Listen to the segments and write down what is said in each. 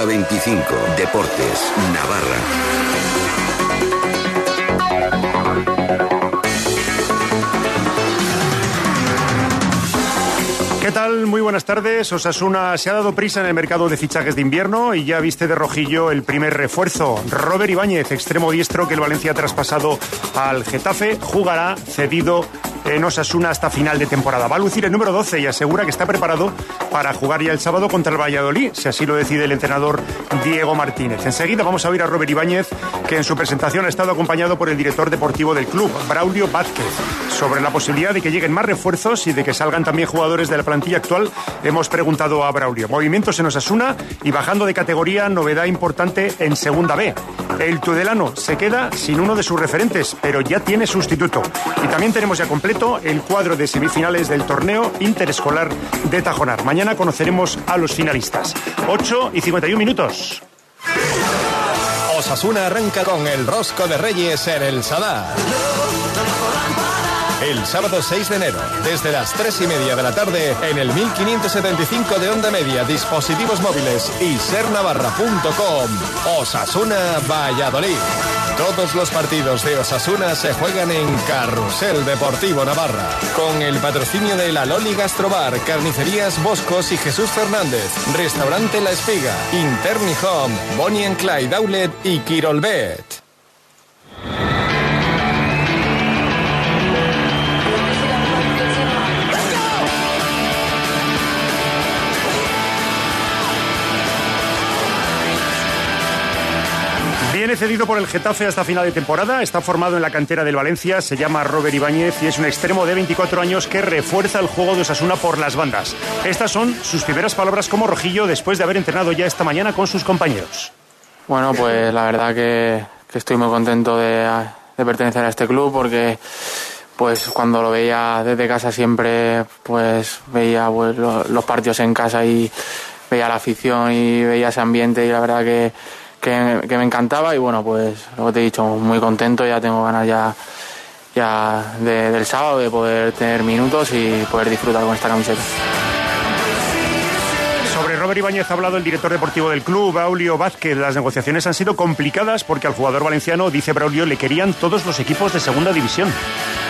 hora 25. Deportes, Navarra. ¿Qué tal? Muy buenas tardes. Osasuna se ha dado prisa en el mercado de fichajes de invierno y ya viste de rojillo el primer refuerzo. Robert Ibáñez, extremo diestro que el Valencia ha traspasado al Getafe, jugará cedido en Osasuna hasta final de temporada. Va a lucir el número 12 y asegura que está preparado para jugar ya el sábado contra el Valladolid, si así lo decide el entrenador Diego Martínez. Enseguida vamos a oír a Robert Ibáñez, que en su presentación ha estado acompañado por el director deportivo del club, Braulio Vázquez, sobre la posibilidad de que lleguen más refuerzos y de que salgan también jugadores de la plantilla actual. Hemos preguntado a Braulio. Movimientos en Osasuna y bajando de categoría, novedad importante en Segunda B. El Tudelano se queda sin uno de sus referentes, pero ya tiene sustituto. Y también tenemos ya completo el cuadro de semifinales del torneo interescolar de Tajonar. Mañana conoceremos a los finalistas. 8 y 51 minutos. Osasuna arranca con el Rosco de Reyes en el Sadar. El sábado 6 de enero, desde las 3 y media de la tarde, en el 1575 de onda media, dispositivos móviles y sernavarra.com. Osasuna Valladolid. Todos los partidos de Osasuna se juegan en Carrusel Deportivo Navarra, con el patrocinio de la Loli Gastrobar, Carnicerías Boscos y Jesús Fernández, Restaurante La Espiga, Interni Home, Bonnie and Clyde Outlet y Quirolbet. Viene cedido por el Getafe hasta final de temporada, está formado en la cantera del Valencia, se llama Robert Ibáñez y es un extremo de 24 años que refuerza el juego de Osasuna por las bandas. Estas son sus primeras palabras como rojillo después de haber entrenado ya esta mañana con sus compañeros. Bueno, pues la verdad que, que estoy muy contento de, pertenecer a este club porque pues cuando lo veía desde casa siempre pues veía pues, los partidos en casa y veía la afición y veía ese ambiente y la verdad que que, que, me encantaba y bueno, pues lo te he dicho, muy contento, ya tengo ganas ya, ya de, del sábado de poder tener minutos y poder disfrutar con esta camiseta. Sobre Robert Ibáñez ha hablado el director deportivo del club, Braulio Vázquez. Las negociaciones han sido complicadas porque al jugador valenciano, dice Braulio, le querían todos los equipos de segunda división.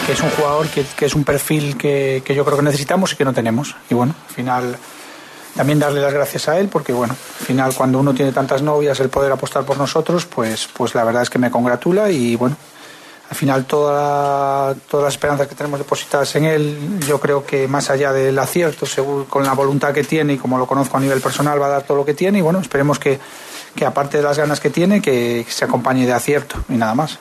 Que es un jugador que, que es un perfil que, que yo creo que necesitamos y que no tenemos. Y bueno, al final también darle las gracias a él porque bueno al final cuando uno tiene tantas novias el poder apostar por nosotros pues pues la verdad es que me congratula y bueno al final toda, todas las esperanzas que tenemos depositadas en él yo creo que más allá del acierto según, con la voluntad que tiene y como lo conozco a nivel personal va a dar todo lo que tiene y bueno esperemos que, que aparte de las ganas que tiene que, se acompañe de acierto y nada más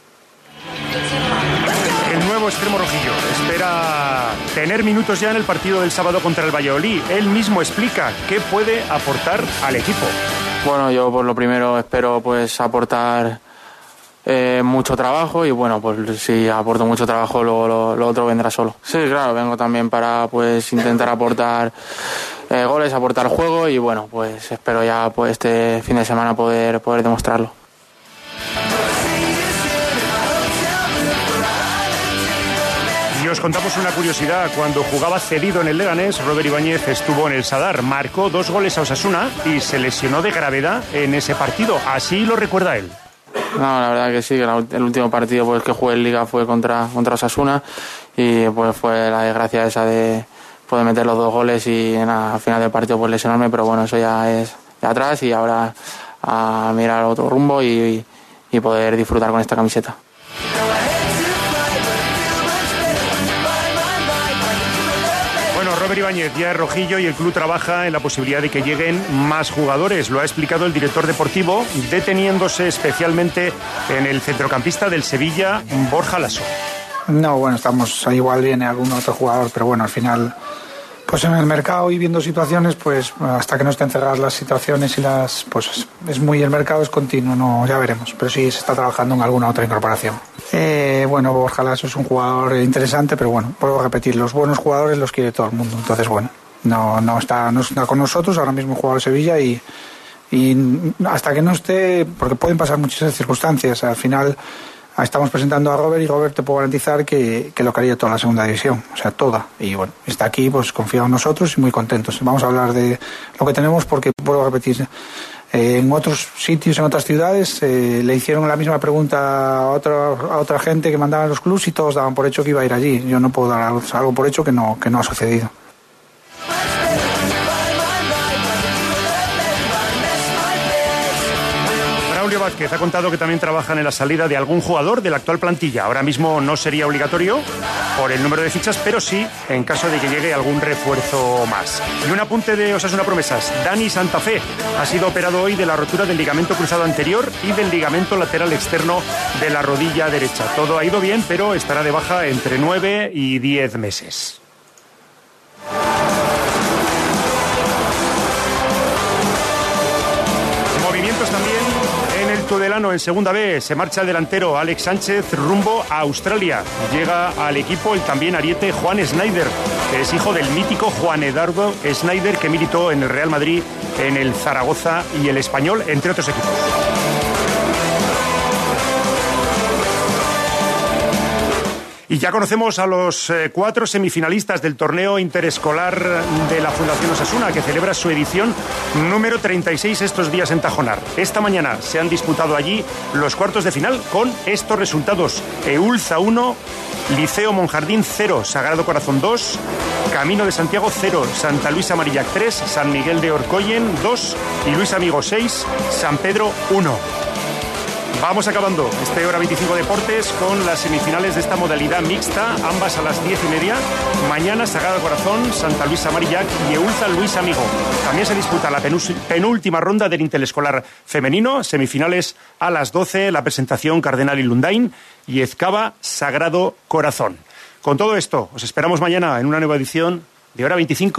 extremo rojillo espera tener minutos ya en el partido del sábado contra el Valladolid. Él mismo explica qué puede aportar al equipo. Bueno, yo por lo primero espero pues aportar eh, mucho trabajo y bueno, pues si aporto mucho trabajo luego lo, lo, otro vendrá solo. Sí, claro, vengo también para pues intentar aportar eh, goles, aportar juego y bueno, pues espero ya pues este fin de semana poder, poder demostrarlo. Os contamos una curiosidad. Cuando jugaba cedido en el Leganés, Robert Ibáñez estuvo en el Sadar, marcó dos goles a Osasuna y se lesionó de gravedad en ese partido. Así lo recuerda él. No, la verdad que sí, el último partido pues, que jugué en Liga fue contra, contra Osasuna y pues fue la desgracia esa de poder meter los dos goles y nada, al final del partido pues lesionarme, pero bueno, eso ya es de atrás y ahora a mirar otro rumbo y, y poder disfrutar con esta camiseta. Robert Ibáñez ya es rojillo y el club trabaja en la posibilidad de que lleguen más jugadores. Lo ha explicado el director deportivo, deteniéndose especialmente en el centrocampista del Sevilla, Borja Lasso. No, bueno, estamos igual viene algún otro jugador, pero bueno, al final, pues en el mercado y viendo situaciones, pues hasta que no estén cerradas las situaciones y las, pues es muy el mercado es continuo, no, ya veremos. Pero sí se está trabajando en alguna otra incorporación. Eh, bueno, Borja Lasso es un jugador interesante, pero bueno, puedo repetir, los buenos jugadores los quiere todo el mundo. Entonces, bueno, no, no, está, no está con nosotros, ahora mismo jugador de Sevilla y, hasta que no esté, porque pueden pasar muchas circunstancias, al final estamos presentando a Robert y Robert te puedo garantizar que, que lo quería toda la segunda división, o sea, toda. Y bueno, está aquí, pues confiado en nosotros y muy contentos. Vamos a hablar de lo que tenemos porque, puedo repetir, en otros sitios, en otras ciudades, le hicieron la misma pregunta a otra, a otra gente que mandaba en los clubs y todos daban por hecho que iba a ir allí. Yo no puedo dar algo por hecho que no, que no ha sucedido. Vázquez ha contado que también trabajan en la salida de algún jugador de la actual plantilla. Ahora mismo no sería obligatorio por el número de fichas, pero sí en caso de que llegue algún refuerzo más. Y un apunte de Osasuna Promesas. Dani Santa Fe ha sido operado hoy de la rotura del ligamento cruzado anterior y del ligamento lateral externo de la rodilla derecha. Todo ha ido bien, pero estará de baja entre 9 y 10 meses. Movimientos también Tudelano en segunda B. Se marcha el delantero Alex Sánchez rumbo a Australia. Llega al equipo el también ariete Juan Snyder, que es hijo del mítico Juan Eduardo Snyder que militó en el Real Madrid, en el Zaragoza y el Español, entre otros equipos. Y ya conocemos a los eh, cuatro semifinalistas del torneo interescolar de la Fundación Osasuna, que celebra su edición número 36 estos días en Tajonar. Esta mañana se han disputado allí los cuartos de final con estos resultados. Eulza 1, Liceo Monjardín 0, Sagrado Corazón 2, Camino de Santiago 0, Santa Luisa Marillac 3, San Miguel de Orcoyen 2 y Luis Amigo 6, San Pedro 1. Vamos acabando este Hora 25 Deportes con las semifinales de esta modalidad mixta, ambas a las 10 y media. Mañana Sagrado Corazón, Santa Luisa Marillac y Eulza Luis Amigo. También se disputa la penúltima ronda del Interescolar femenino, semifinales a las 12, la presentación Cardenal y Lundain y Ezcaba Sagrado Corazón. Con todo esto, os esperamos mañana en una nueva edición de Hora 25.